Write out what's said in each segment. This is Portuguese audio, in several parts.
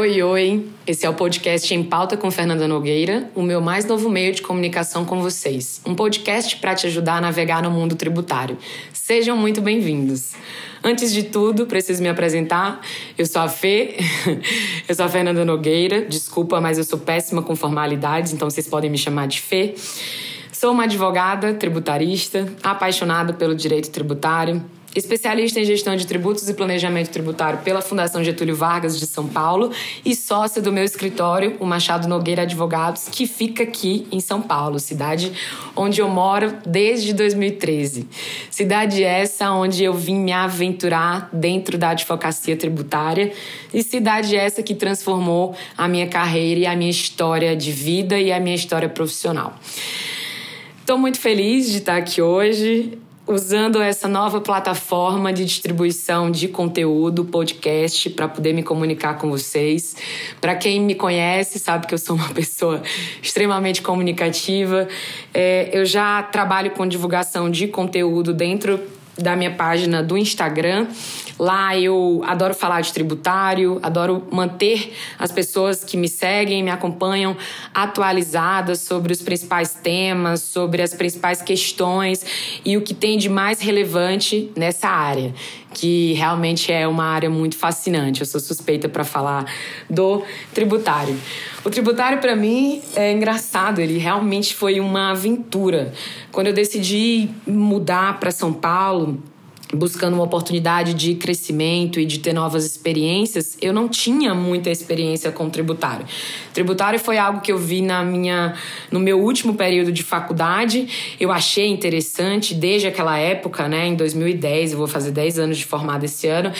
Oi, oi. Esse é o podcast Em Pauta com Fernanda Nogueira, o meu mais novo meio de comunicação com vocês. Um podcast para te ajudar a navegar no mundo tributário. Sejam muito bem-vindos. Antes de tudo, preciso me apresentar. Eu sou a Fê, eu sou a Fernanda Nogueira. Desculpa, mas eu sou péssima com formalidades, então vocês podem me chamar de Fê. Sou uma advogada tributarista, apaixonada pelo direito tributário, especialista em gestão de tributos e planejamento tributário pela Fundação Getúlio Vargas de São Paulo e sócia do meu escritório, o Machado Nogueira Advogados, que fica aqui em São Paulo, cidade onde eu moro desde 2013. Cidade essa onde eu vim me aventurar dentro da advocacia tributária e cidade essa que transformou a minha carreira e a minha história de vida e a minha história profissional. Estou muito feliz de estar aqui hoje usando essa nova plataforma de distribuição de conteúdo, podcast, para poder me comunicar com vocês. Para quem me conhece, sabe que eu sou uma pessoa extremamente comunicativa. É, eu já trabalho com divulgação de conteúdo dentro da minha página do Instagram. Lá eu adoro falar de tributário, adoro manter as pessoas que me seguem, me acompanham atualizadas sobre os principais temas, sobre as principais questões e o que tem de mais relevante nessa área, que realmente é uma área muito fascinante. Eu sou suspeita para falar do tributário. O tributário para mim é engraçado, ele realmente foi uma aventura. Quando eu decidi mudar para São Paulo, buscando uma oportunidade de crescimento e de ter novas experiências, eu não tinha muita experiência com tributário. Tributário foi algo que eu vi na minha no meu último período de faculdade, eu achei interessante desde aquela época, né, em 2010, eu vou fazer 10 anos de formada esse ano,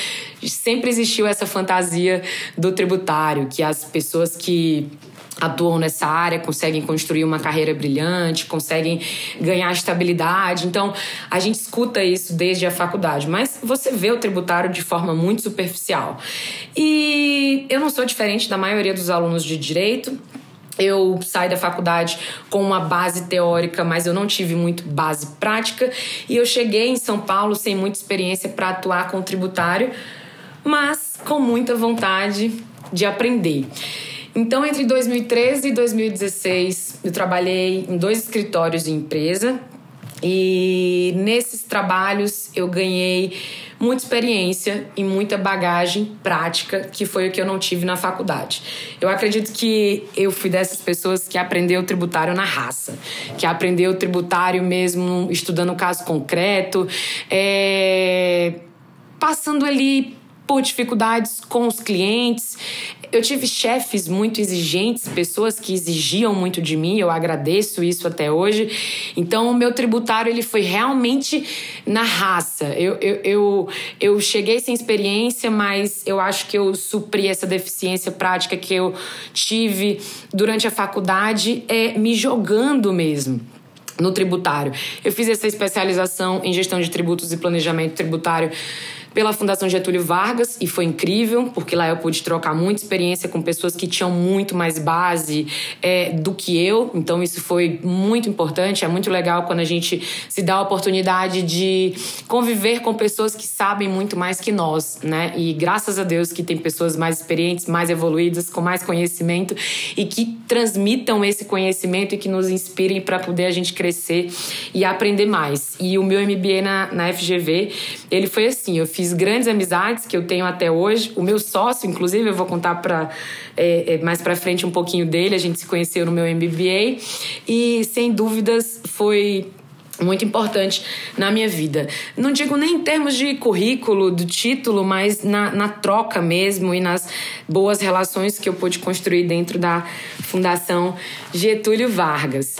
sempre existiu essa fantasia do tributário, que as pessoas que atuam nessa área, conseguem construir uma carreira brilhante, conseguem ganhar estabilidade. Então, a gente escuta isso desde a faculdade, mas você vê o tributário de forma muito superficial. E eu não sou diferente da maioria dos alunos de direito. Eu saí da faculdade com uma base teórica, mas eu não tive muito base prática. E eu cheguei em São Paulo sem muita experiência para atuar com tributário, mas com muita vontade de aprender. Então, entre 2013 e 2016, eu trabalhei em dois escritórios de empresa e nesses trabalhos eu ganhei muita experiência e muita bagagem prática, que foi o que eu não tive na faculdade. Eu acredito que eu fui dessas pessoas que aprendeu o tributário na raça, que aprendeu o tributário mesmo estudando caso concreto, é... passando ali por dificuldades com os clientes. Eu tive chefes muito exigentes, pessoas que exigiam muito de mim, eu agradeço isso até hoje. Então, o meu tributário ele foi realmente na raça. Eu, eu, eu, eu cheguei sem experiência, mas eu acho que eu supri essa deficiência prática que eu tive durante a faculdade, é, me jogando mesmo no tributário. Eu fiz essa especialização em gestão de tributos e planejamento tributário pela Fundação Getúlio Vargas e foi incrível, porque lá eu pude trocar muita experiência com pessoas que tinham muito mais base é, do que eu. Então isso foi muito importante. É muito legal quando a gente se dá a oportunidade de conviver com pessoas que sabem muito mais que nós, né? E graças a Deus que tem pessoas mais experientes, mais evoluídas, com mais conhecimento e que transmitam esse conhecimento e que nos inspirem para poder a gente crescer e aprender mais. E o meu MBA na, na FGV, ele foi assim, eu fiz fiz grandes amizades que eu tenho até hoje. O meu sócio, inclusive, eu vou contar para é, é, mais para frente um pouquinho dele. A gente se conheceu no meu MBA e, sem dúvidas, foi muito importante na minha vida. Não digo nem em termos de currículo, do título, mas na, na, troca mesmo e nas boas relações que eu pude construir dentro da Fundação Getúlio Vargas.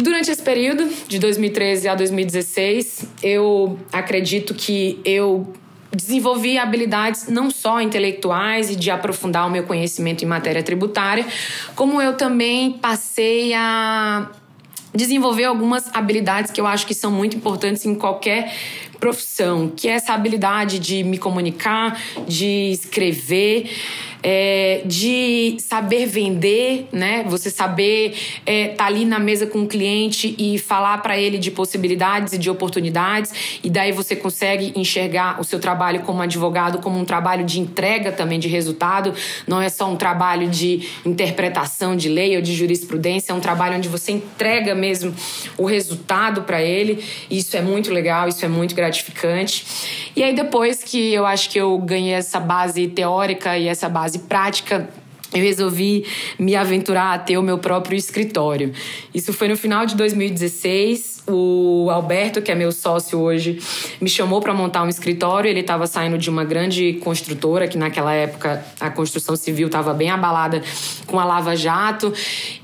Durante esse período, de 2013 a 2016, eu acredito que eu desenvolvi habilidades não só intelectuais e de aprofundar o meu conhecimento em matéria tributária, como eu também passei a desenvolver algumas habilidades que eu acho que são muito importantes em qualquer profissão, que é essa habilidade de me comunicar, de escrever, é, de saber vender, né? Você saber estar é, tá ali na mesa com o cliente e falar para ele de possibilidades e de oportunidades, e daí você consegue enxergar o seu trabalho como advogado como um trabalho de entrega também de resultado, não é só um trabalho de interpretação de lei ou de jurisprudência, é um trabalho onde você entrega mesmo o resultado para ele. Isso é muito legal, isso é muito gratificante. E aí depois que eu acho que eu ganhei essa base teórica e essa base prática, eu resolvi me aventurar a ter o meu próprio escritório. Isso foi no final de 2016. O Alberto, que é meu sócio hoje, me chamou para montar um escritório. Ele estava saindo de uma grande construtora, que naquela época a construção civil estava bem abalada com a Lava Jato.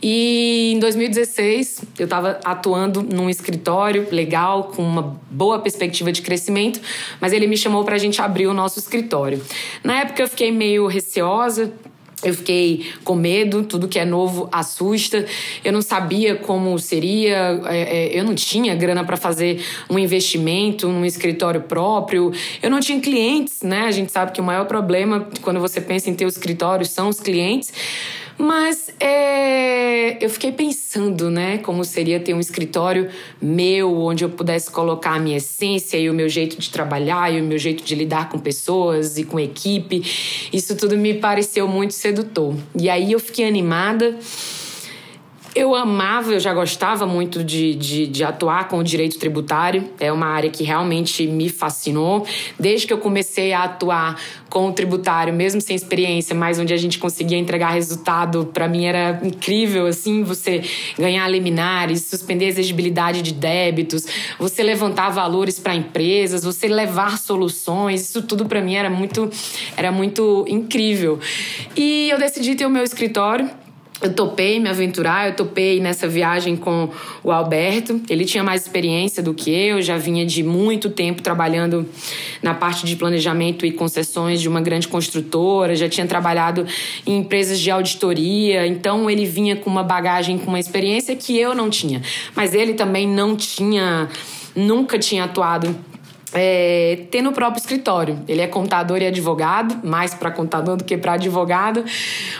E em 2016 eu estava atuando num escritório legal, com uma boa perspectiva de crescimento, mas ele me chamou para a gente abrir o nosso escritório. Na época eu fiquei meio receosa eu fiquei com medo, tudo que é novo assusta. Eu não sabia como seria, é, é, eu não tinha grana para fazer um investimento num escritório próprio. Eu não tinha clientes, né? A gente sabe que o maior problema quando você pensa em ter o escritório são os clientes. Mas é, eu fiquei pensando, né, como seria ter um escritório meu, onde eu pudesse colocar a minha essência e o meu jeito de trabalhar e o meu jeito de lidar com pessoas e com equipe. Isso tudo me pareceu muito sedutor. E aí eu fiquei animada. Eu amava, eu já gostava muito de, de, de, atuar com o direito tributário. É uma área que realmente me fascinou. Desde que eu comecei a atuar com o tributário, mesmo sem experiência, mas onde a gente conseguia entregar resultado, para mim era incrível, assim, você ganhar liminares, suspender a exigibilidade de débitos, você levantar valores para empresas, você levar soluções, isso tudo para mim era muito, era muito incrível. E eu decidi ter o meu escritório eu topei me aventurar, eu topei nessa viagem com o Alberto. Ele tinha mais experiência do que eu, já vinha de muito tempo trabalhando na parte de planejamento e concessões de uma grande construtora, já tinha trabalhado em empresas de auditoria, então ele vinha com uma bagagem, com uma experiência que eu não tinha. Mas ele também não tinha, nunca tinha atuado é, ter no próprio escritório. Ele é contador e advogado, mais para contador do que para advogado,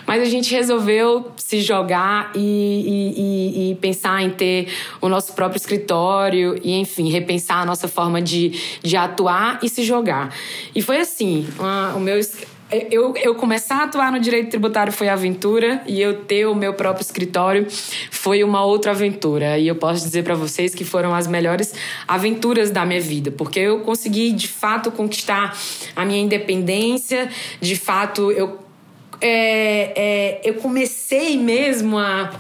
mas a gente resolveu se jogar e, e, e, pensar em ter o nosso próprio escritório e, enfim, repensar a nossa forma de, de atuar e se jogar. E foi assim: o meu eu, eu começar a atuar no direito tributário foi aventura e eu ter o meu próprio escritório foi uma outra aventura. E eu posso dizer para vocês que foram as melhores aventuras da minha vida, porque eu consegui de fato conquistar a minha independência, de fato eu, é, é, eu comecei mesmo a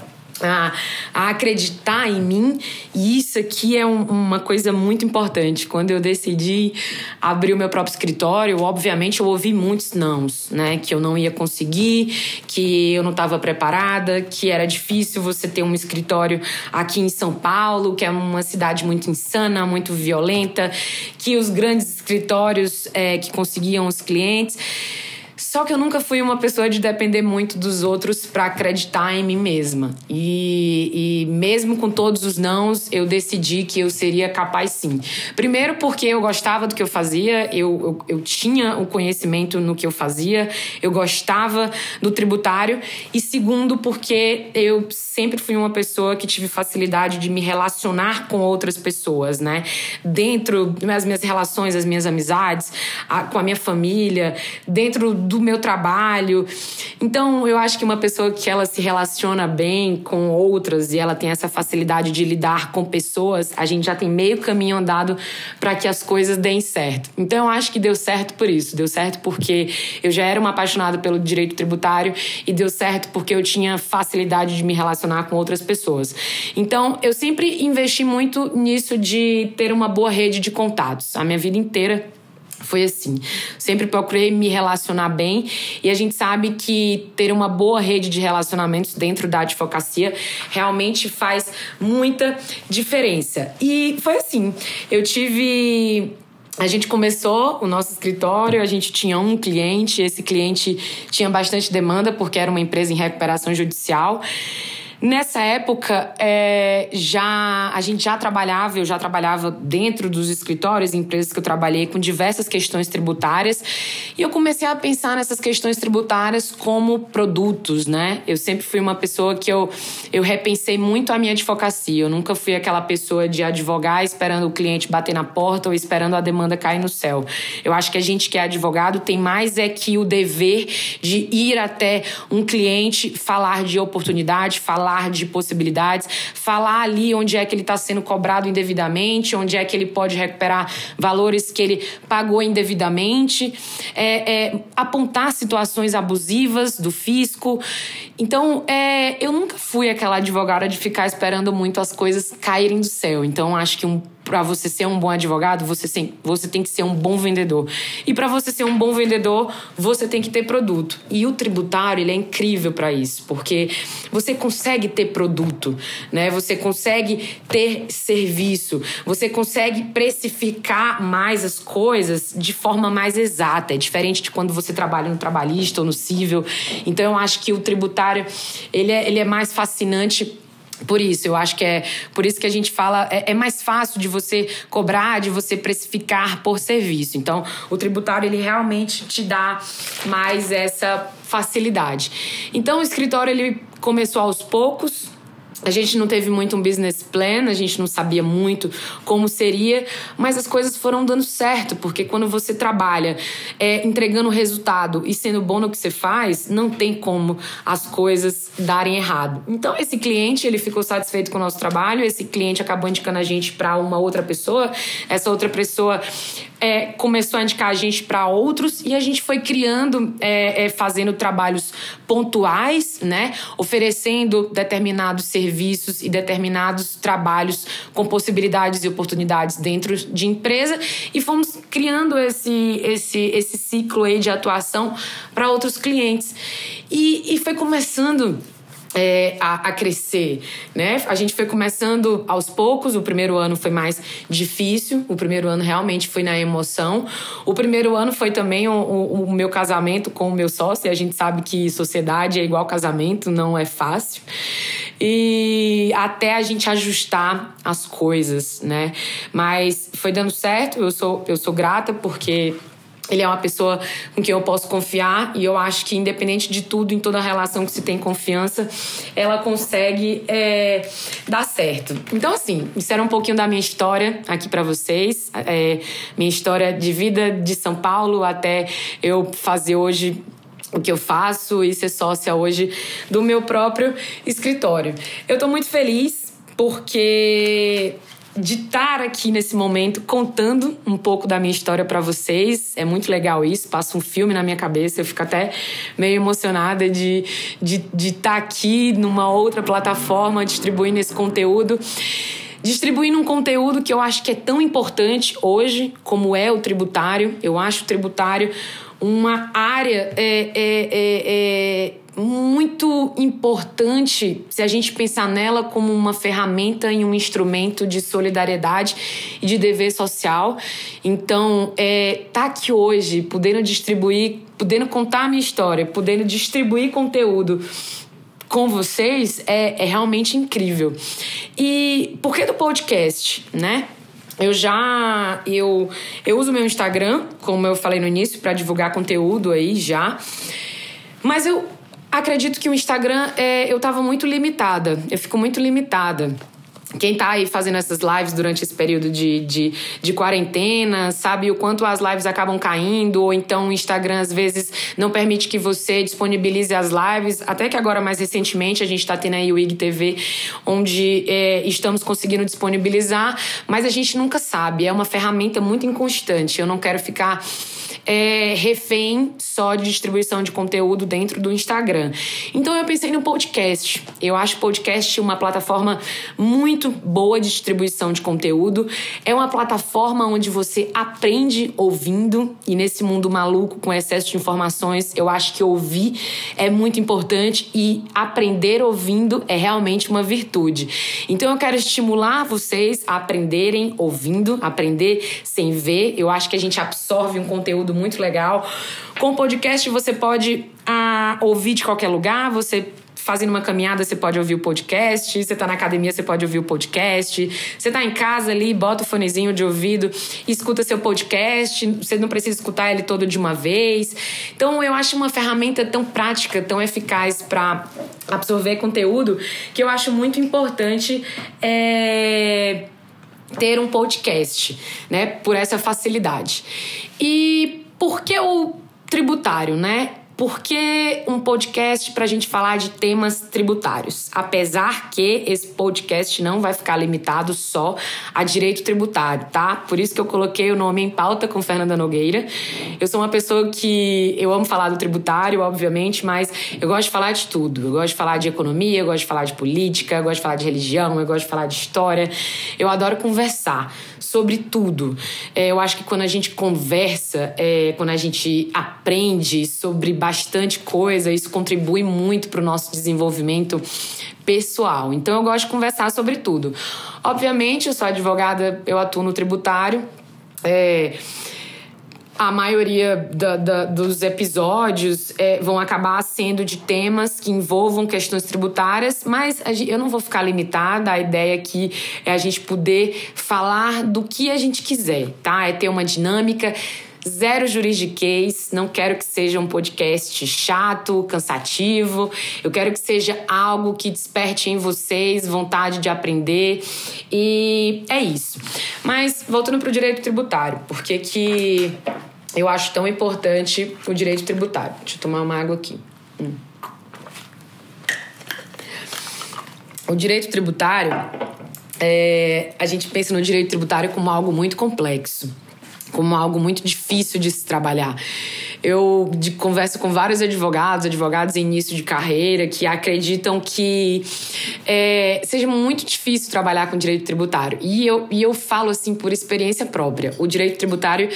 a, a, acreditar em mim. E isso aqui é um, uma coisa muito importante. Quando eu decidi abrir o meu próprio escritório, obviamente eu ouvi muitos nãos, né? Que eu não ia conseguir, que eu não estava preparada, que era difícil você ter um escritório aqui em São Paulo, que é uma cidade muito insana, muito violenta, que os grandes escritórios é, que conseguiam os clientes só que eu nunca fui uma pessoa de depender muito dos outros para acreditar em mim mesma. E, e, mesmo com todos os nãos, eu decidi que eu seria capaz sim. Primeiro, porque eu gostava do que eu fazia, eu, eu, eu tinha o conhecimento no que eu fazia, eu gostava do tributário. E segundo, porque eu sempre fui uma pessoa que tive facilidade de me relacionar com outras pessoas, né? Dentro das minhas relações, as minhas amizades, a, com a minha família, dentro do meu trabalho. Então, eu acho que uma pessoa que ela se relaciona bem com outras e ela tem essa facilidade de lidar com pessoas, a gente já tem meio caminho andado para que as coisas deem certo. Então, eu acho que deu certo por isso. Deu certo porque eu já era uma apaixonada pelo direito tributário e deu certo porque eu tinha facilidade de me relacionar com outras pessoas. Então, eu sempre investi muito nisso de ter uma boa rede de contatos. A minha vida inteira foi assim. Sempre procurei me relacionar bem e a gente sabe que ter uma boa rede de relacionamentos dentro da advocacia realmente faz muita diferença. E foi assim. Eu tive a gente começou o nosso escritório, a gente tinha um cliente, esse cliente tinha bastante demanda porque era uma empresa em recuperação judicial. Nessa época, é, já a gente já trabalhava, eu já trabalhava dentro dos escritórios, empresas que eu trabalhei com diversas questões tributárias, e eu comecei a pensar nessas questões tributárias como produtos, né? Eu sempre fui uma pessoa que eu, eu repensei muito a minha advocacia. Eu nunca fui aquela pessoa de advogar esperando o cliente bater na porta ou esperando a demanda cair no céu. Eu acho que a gente que é advogado tem mais é que o dever de ir até um cliente, falar de oportunidade, falar de possibilidades, falar ali onde é que ele está sendo cobrado indevidamente, onde é que ele pode recuperar valores que ele pagou indevidamente, é, é, apontar situações abusivas do fisco. Então, é, eu nunca fui aquela advogada de ficar esperando muito as coisas caírem do céu. Então, acho que um para você ser um bom advogado, você tem, você tem que ser um bom vendedor. E para você ser um bom vendedor, você tem que ter produto. E o tributário, ele é incrível para isso, porque você consegue ter produto, né? Você consegue ter serviço, você consegue precificar mais as coisas de forma mais exata. É diferente de quando você trabalha no trabalhista ou no civil. Então eu acho que o tributário, ele é, ele é mais fascinante por isso, eu acho que é por isso que a gente fala, é, é, mais fácil de você cobrar, de você precificar por serviço. Então, o tributário, ele realmente te dá mais essa facilidade. Então, o escritório, ele começou aos poucos, a gente não teve muito um business plan, a gente não sabia muito como seria, mas as coisas foram dando certo, porque quando você trabalha é, entregando resultado e sendo bom no que você faz, não tem como as coisas darem errado. Então, esse cliente ele ficou satisfeito com o nosso trabalho, esse cliente acabou indicando a gente para uma outra pessoa, essa outra pessoa é, começou a indicar a gente para outros e a gente foi criando, é, é, fazendo trabalhos pontuais, né? Oferecendo determinados serviços e determinados trabalhos com possibilidades e oportunidades dentro de empresa e fomos criando esse, esse, esse ciclo aí de atuação para outros clientes. E, e foi começando é, a, a, crescer, né? A gente foi começando aos poucos. O primeiro ano foi mais difícil. O primeiro ano realmente foi na emoção. O primeiro ano foi também o, o, o meu casamento com o meu sócio. E a gente sabe que sociedade é igual casamento, não é fácil. E até a gente ajustar as coisas, né? Mas foi dando certo. Eu sou, eu sou grata porque ele é uma pessoa com quem eu posso confiar e eu acho que, independente de tudo, em toda relação que se tem confiança, ela consegue é, dar certo. Então, assim, isso era um pouquinho da minha história aqui para vocês. É, minha história de vida de São Paulo até eu fazer hoje o que eu faço e ser sócia hoje do meu próprio escritório. Eu tô muito feliz porque de estar aqui nesse momento contando um pouco da minha história para vocês. É muito legal isso, passa um filme na minha cabeça, eu fico até meio emocionada de estar de, de tá aqui numa outra plataforma distribuindo esse conteúdo. Distribuindo um conteúdo que eu acho que é tão importante hoje, como é o tributário. Eu acho o tributário uma área é, é, é, é muito importante se a gente pensar nela como uma ferramenta e um instrumento de solidariedade e de dever social. Então, é, tá aqui hoje, podendo distribuir, podendo contar a minha história, podendo distribuir conteúdo com vocês é, é realmente incrível. E por que do podcast, né? Eu já eu eu uso meu Instagram, como eu falei no início, para divulgar conteúdo aí já. Mas eu Acredito que o Instagram, é, eu tava muito limitada. Eu fico muito limitada. Quem tá aí fazendo essas lives durante esse período de, de, de, quarentena sabe o quanto as lives acabam caindo, ou então o Instagram às vezes não permite que você disponibilize as lives. Até que agora, mais recentemente, a gente tá tendo aí o IGTV, onde é, estamos conseguindo disponibilizar, mas a gente nunca sabe. É uma ferramenta muito inconstante. Eu não quero ficar é, refém só de distribuição de conteúdo dentro do Instagram. Então eu pensei no podcast. Eu acho podcast uma plataforma muito boa de distribuição de conteúdo. É uma plataforma onde você aprende ouvindo e nesse mundo maluco com excesso de informações, eu acho que ouvir é muito importante e aprender ouvindo é realmente uma virtude. Então eu quero estimular vocês a aprenderem ouvindo, aprender sem ver. Eu acho que a gente absorve um conteúdo muito legal. Com o podcast você pode ah, ouvir de qualquer lugar, você fazendo uma caminhada, você pode ouvir o podcast. Você tá na academia, você pode ouvir o podcast. Você tá em casa ali, bota o fonezinho de ouvido, escuta seu podcast. Você não precisa escutar ele todo de uma vez. Então, eu acho uma ferramenta tão prática, tão eficaz para absorver conteúdo que eu acho muito importante. É ter um podcast, né? Por essa facilidade. E por que o tributário, né? Por que um podcast para a gente falar de temas tributários? Apesar que esse podcast não vai ficar limitado só a direito tributário, tá? Por isso que eu coloquei o nome em pauta com Fernanda Nogueira. Eu sou uma pessoa que eu amo falar do tributário, obviamente, mas eu gosto de falar de tudo. Eu gosto de falar de economia, eu gosto de falar de política, eu gosto de falar de religião, eu gosto de falar de história. Eu adoro conversar sobre tudo. É, eu acho que quando a gente conversa, é, quando a gente aprende sobre bastante coisa, isso contribui muito para o nosso desenvolvimento pessoal. Então eu gosto de conversar sobre tudo. Obviamente, eu sou advogada, eu atuo no tributário. É, a maioria da, da, dos episódios é, vão acabar sendo de temas que envolvam questões tributárias, mas eu não vou ficar limitada. A ideia aqui é a gente poder falar do que a gente quiser, tá? É ter uma dinâmica. Zero juridiquês, não quero que seja um podcast chato, cansativo. Eu quero que seja algo que desperte em vocês vontade de aprender. E é isso. Mas voltando para o direito tributário, porque que eu acho tão importante o direito tributário. Deixa eu tomar uma água aqui. Hum. O direito tributário, é, a gente pensa no direito tributário como algo muito complexo, como algo muito difícil de se trabalhar. Eu de, converso com vários advogados, advogados em início de carreira, que acreditam que é, seja muito difícil trabalhar com direito tributário. E eu, e eu falo assim por experiência própria. O direito tributário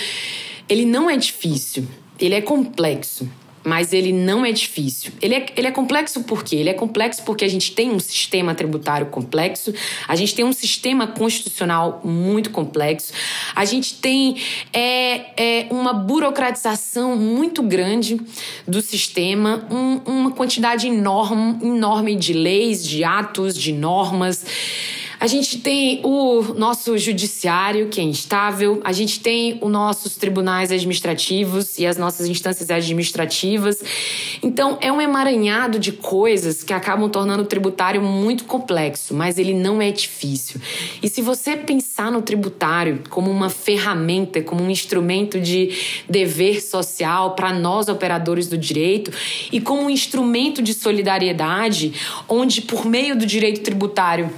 ele não é difícil, ele é complexo. Mas ele não é difícil. Ele é, ele é complexo por quê? Ele é complexo porque a gente tem um sistema tributário complexo, a gente tem um sistema constitucional muito complexo, a gente tem é, é, uma burocratização muito grande do sistema, um, uma quantidade enorme, enorme de leis, de atos, de normas. A gente tem o nosso judiciário, que é instável, a gente tem os nossos tribunais administrativos e as nossas instâncias administrativas. Então, é um emaranhado de coisas que acabam tornando o tributário muito complexo, mas ele não é difícil. E se você pensar no tributário como uma ferramenta, como um instrumento de dever social para nós operadores do direito e como um instrumento de solidariedade, onde por meio do direito tributário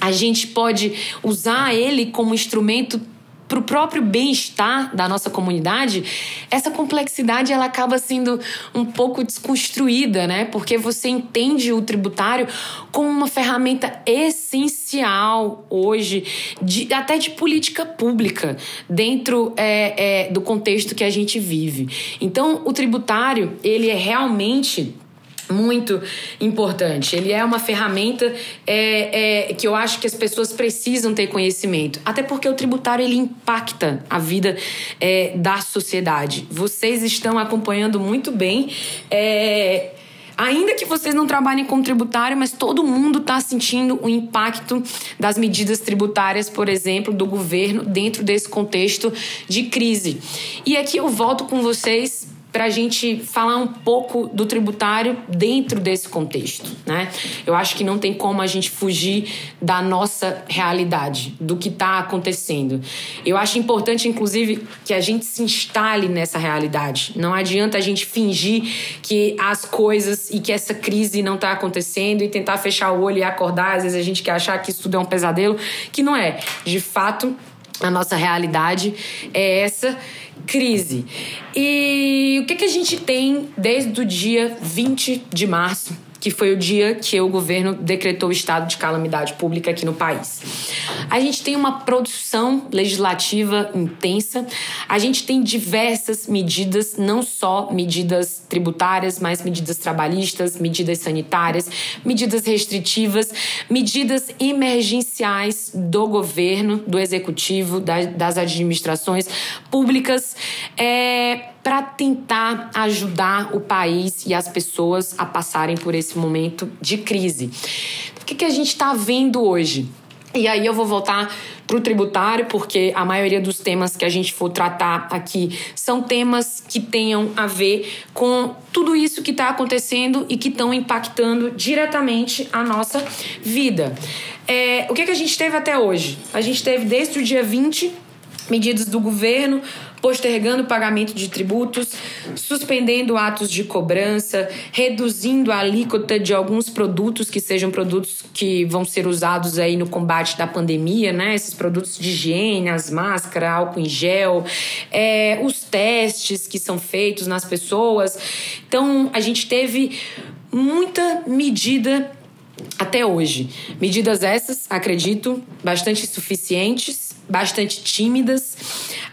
a gente pode usar ele como instrumento para o próprio bem-estar da nossa comunidade, essa complexidade ela acaba sendo um pouco desconstruída, né? Porque você entende o tributário como uma ferramenta essencial hoje, de, até de política pública, dentro é, é, do contexto que a gente vive. Então, o tributário ele é realmente muito importante. Ele é uma ferramenta é, é, que eu acho que as pessoas precisam ter conhecimento. Até porque o tributário ele impacta a vida é, da sociedade. Vocês estão acompanhando muito bem. É, ainda que vocês não trabalhem com tributário, mas todo mundo está sentindo o impacto das medidas tributárias, por exemplo, do governo dentro desse contexto de crise. E aqui eu volto com vocês para a gente falar um pouco do tributário dentro desse contexto, né? Eu acho que não tem como a gente fugir da nossa realidade, do que está acontecendo. Eu acho importante, inclusive, que a gente se instale nessa realidade. Não adianta a gente fingir que as coisas e que essa crise não está acontecendo e tentar fechar o olho e acordar. Às vezes a gente quer achar que isso tudo é um pesadelo, que não é. De fato, a nossa realidade é essa crise. E o que, que a gente tem desde o dia 20 de março que foi o dia que o governo decretou o estado de calamidade pública aqui no país. A gente tem uma produção legislativa intensa, a gente tem diversas medidas, não só medidas tributárias, mas medidas trabalhistas, medidas sanitárias, medidas restritivas, medidas emergenciais do governo, do executivo, das administrações públicas. É, para tentar ajudar o país e as pessoas a passarem por esse momento de crise. O que, que a gente está vendo hoje? E aí eu vou voltar para o tributário, porque a maioria dos temas que a gente for tratar aqui são temas que tenham a ver com tudo isso que está acontecendo e que estão impactando diretamente a nossa vida. É, o que, que a gente teve até hoje? A gente teve desde o dia 20 medidas do governo postergando o pagamento de tributos, suspendendo atos de cobrança, reduzindo a alíquota de alguns produtos que sejam produtos que vão ser usados aí no combate da pandemia, né? Esses produtos de higiene, as máscaras, álcool em gel, é, os testes que são feitos nas pessoas. Então, a gente teve muita medida até hoje. Medidas essas, acredito, bastante suficientes, bastante tímidas.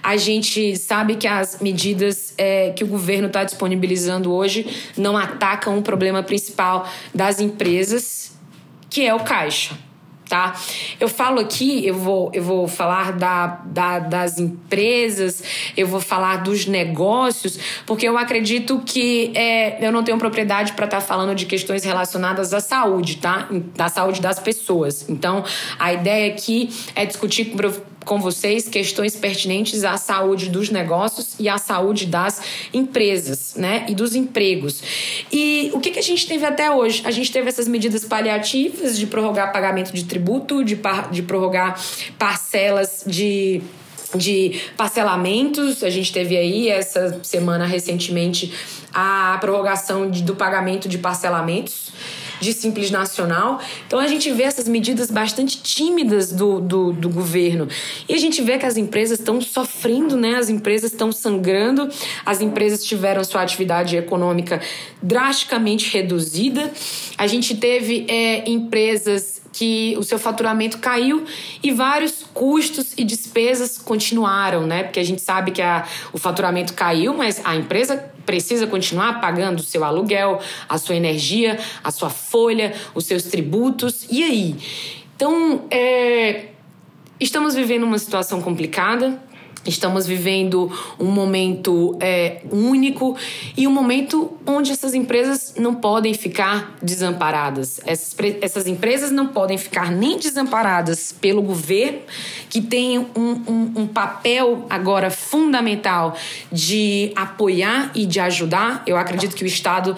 A gente sabe que as medidas é, que o governo está disponibilizando hoje não atacam o problema principal das empresas, que é o caixa tá? Eu falo aqui, eu vou, eu vou falar da, da, das empresas, eu vou falar dos negócios, porque eu acredito que é, eu não tenho propriedade para estar tá falando de questões relacionadas à saúde, tá? Da saúde das pessoas. Então, a ideia aqui é discutir com vocês questões pertinentes à saúde dos negócios e à saúde das empresas, né? E dos empregos. E o que, que a gente teve até hoje? A gente teve essas medidas paliativas de prorrogar pagamento de tributo, de, par, de prorrogar parcelas de de parcelamentos. A gente teve aí essa semana recentemente a prorrogação de, do pagamento de parcelamentos de Simples Nacional. Então a gente vê essas medidas bastante tímidas do, do, do governo. E a gente vê que as empresas estão sofrendo, né? As empresas estão sangrando, as empresas tiveram sua atividade econômica drasticamente reduzida. A gente teve é, empresas que o seu faturamento caiu e vários custos e despesas continuaram, né? Porque a gente sabe que a, o faturamento caiu, mas a empresa precisa continuar pagando o seu aluguel, a sua energia, a sua folha, os seus tributos. E aí? Então, é, estamos vivendo uma situação complicada. Estamos vivendo um momento é, único e um momento onde essas empresas não podem ficar desamparadas. Essas, essas empresas não podem ficar nem desamparadas pelo governo, que tem um, um, um papel agora fundamental de apoiar e de ajudar. Eu acredito que o Estado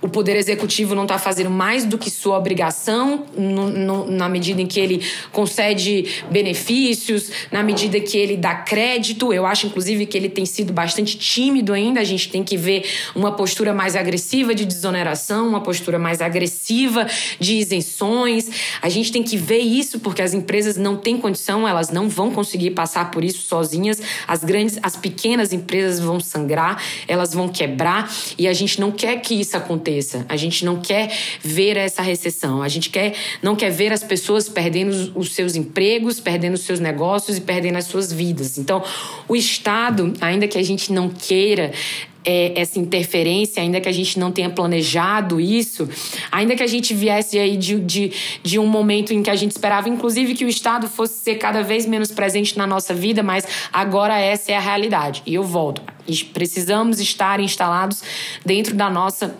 o Poder Executivo não está fazendo mais do que sua obrigação, no, no, na medida em que ele concede benefícios, na medida que ele dá crédito. Eu acho, inclusive, que ele tem sido bastante tímido ainda. A gente tem que ver uma postura mais agressiva de desoneração, uma postura mais agressiva de isenções. A gente tem que ver isso, porque as empresas não têm condição, elas não vão conseguir passar por isso sozinhas. As grandes, as pequenas empresas vão sangrar, elas vão quebrar, e a gente não quer que isso aconteça aconteça. A gente não quer ver essa recessão. A gente quer, não quer ver as pessoas perdendo os seus empregos, perdendo os seus negócios e perdendo as suas vidas. Então, o Estado, ainda que a gente não queira é, essa interferência, ainda que a gente não tenha planejado isso, ainda que a gente viesse aí de, de, de um momento em que a gente esperava, inclusive, que o Estado fosse ser cada vez menos presente na nossa vida, mas agora essa é a realidade. E eu volto. Precisamos estar instalados dentro da nossa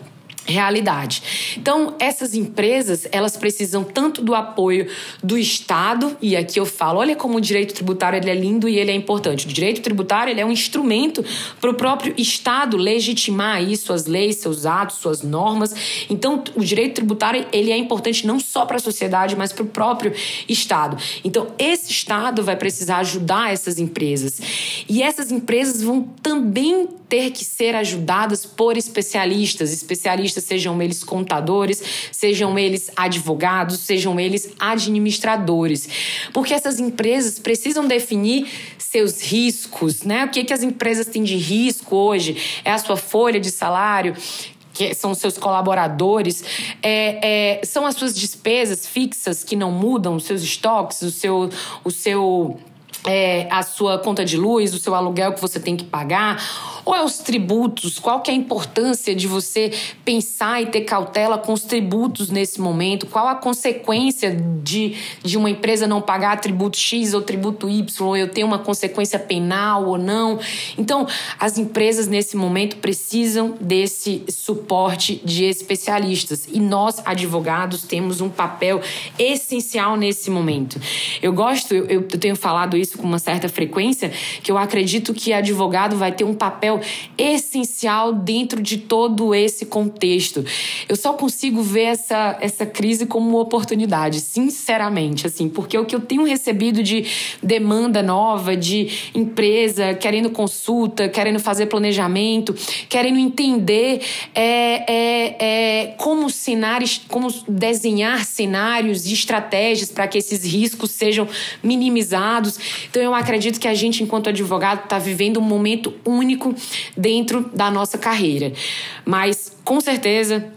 realidade. Então, essas empresas, elas precisam tanto do apoio do Estado, e aqui eu falo, olha como o direito tributário ele é lindo e ele é importante. O direito tributário ele é um instrumento para o próprio Estado legitimar aí suas leis, seus atos, suas normas. Então, o direito tributário ele é importante não só para a sociedade, mas para o próprio Estado. Então, esse Estado vai precisar ajudar essas empresas. E essas empresas vão também ter que ser ajudadas por especialistas, especialistas sejam eles contadores, sejam eles advogados, sejam eles administradores, porque essas empresas precisam definir seus riscos, né? O que que as empresas têm de risco hoje? É a sua folha de salário, que são seus colaboradores, é, é, são as suas despesas fixas que não mudam, os seus estoques, o seu, o seu é, a sua conta de luz, o seu aluguel que você tem que pagar, ou é os tributos? Qual que é a importância de você pensar e ter cautela com os tributos nesse momento? Qual a consequência de, de uma empresa não pagar tributo X ou tributo Y? Ou eu tenho uma consequência penal ou não? Então, as empresas nesse momento precisam desse suporte de especialistas e nós, advogados, temos um papel essencial nesse momento. Eu gosto, eu, eu tenho falado isso com uma certa frequência, que eu acredito que advogado vai ter um papel essencial dentro de todo esse contexto. Eu só consigo ver essa, essa crise como uma oportunidade, sinceramente, assim, porque o que eu tenho recebido de demanda nova, de empresa querendo consulta, querendo fazer planejamento, querendo entender é, é, é como cenários, como desenhar cenários e estratégias para que esses riscos sejam minimizados. Então eu acredito que a gente, enquanto advogado, está vivendo um momento único dentro da nossa carreira. Mas, com certeza,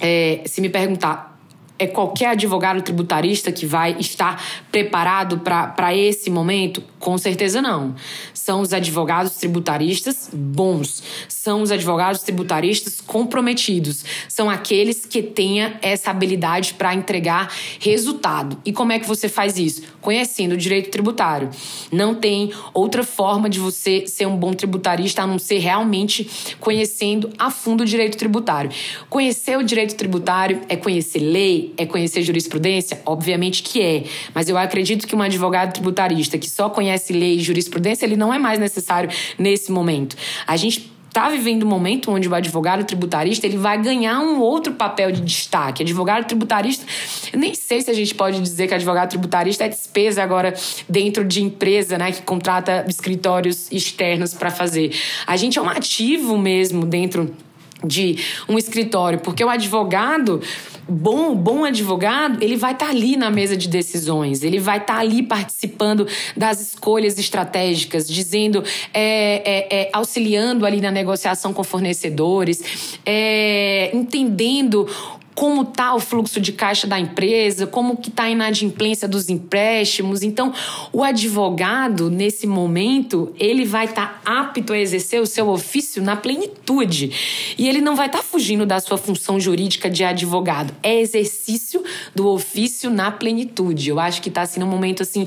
é, se me perguntar é qualquer advogado tributarista que vai estar preparado para esse momento? Com certeza não. São os advogados tributaristas bons, são os advogados tributaristas comprometidos, são aqueles que tenham essa habilidade para entregar resultado. E como é que você faz isso? Conhecendo o direito tributário. Não tem outra forma de você ser um bom tributarista a não ser realmente conhecendo a fundo o direito tributário. Conhecer o direito tributário é conhecer lei, é conhecer jurisprudência? Obviamente que é. Mas eu acredito que um advogado tributarista que só conhece lei e jurisprudência, ele não é mais necessário nesse momento. A gente está vivendo um momento onde o advogado tributarista ele vai ganhar um outro papel de destaque. Advogado tributarista, nem sei se a gente pode dizer que advogado tributarista é despesa agora dentro de empresa, né, que contrata escritórios externos para fazer. A gente é um ativo mesmo dentro de um escritório, porque o advogado bom, bom advogado, ele vai estar tá ali na mesa de decisões, ele vai estar tá ali participando das escolhas estratégicas, dizendo, é, é, é, auxiliando ali na negociação com fornecedores, é, entendendo como está o fluxo de caixa da empresa, como que está a inadimplência dos empréstimos. Então, o advogado, nesse momento, ele vai estar tá apto a exercer o seu ofício na plenitude. E ele não vai estar tá fugindo da sua função jurídica de advogado. É exercício do ofício na plenitude. Eu acho que está assim, um momento assim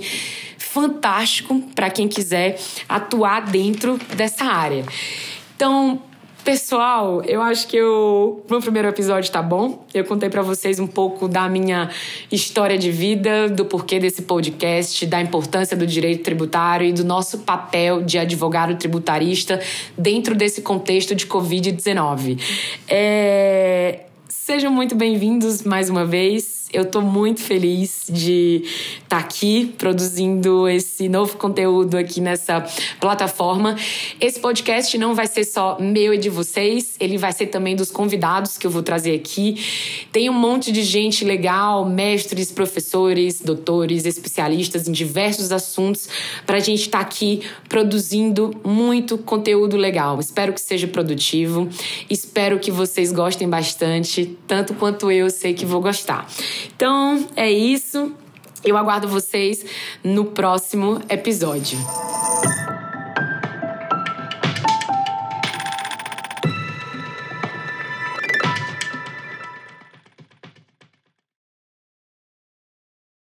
fantástico para quem quiser atuar dentro dessa área. Então, Pessoal, eu acho que o meu primeiro episódio tá bom. Eu contei para vocês um pouco da minha história de vida, do porquê desse podcast, da importância do direito tributário e do nosso papel de advogado tributarista dentro desse contexto de Covid-19. É... Sejam muito bem-vindos mais uma vez. Eu estou muito feliz de estar tá aqui produzindo esse novo conteúdo aqui nessa plataforma. Esse podcast não vai ser só meu e de vocês, ele vai ser também dos convidados que eu vou trazer aqui. Tem um monte de gente legal, mestres, professores, doutores, especialistas em diversos assuntos para a gente estar tá aqui produzindo muito conteúdo legal. Espero que seja produtivo, espero que vocês gostem bastante, tanto quanto eu sei que vou gostar. Então é isso. Eu aguardo vocês no próximo episódio.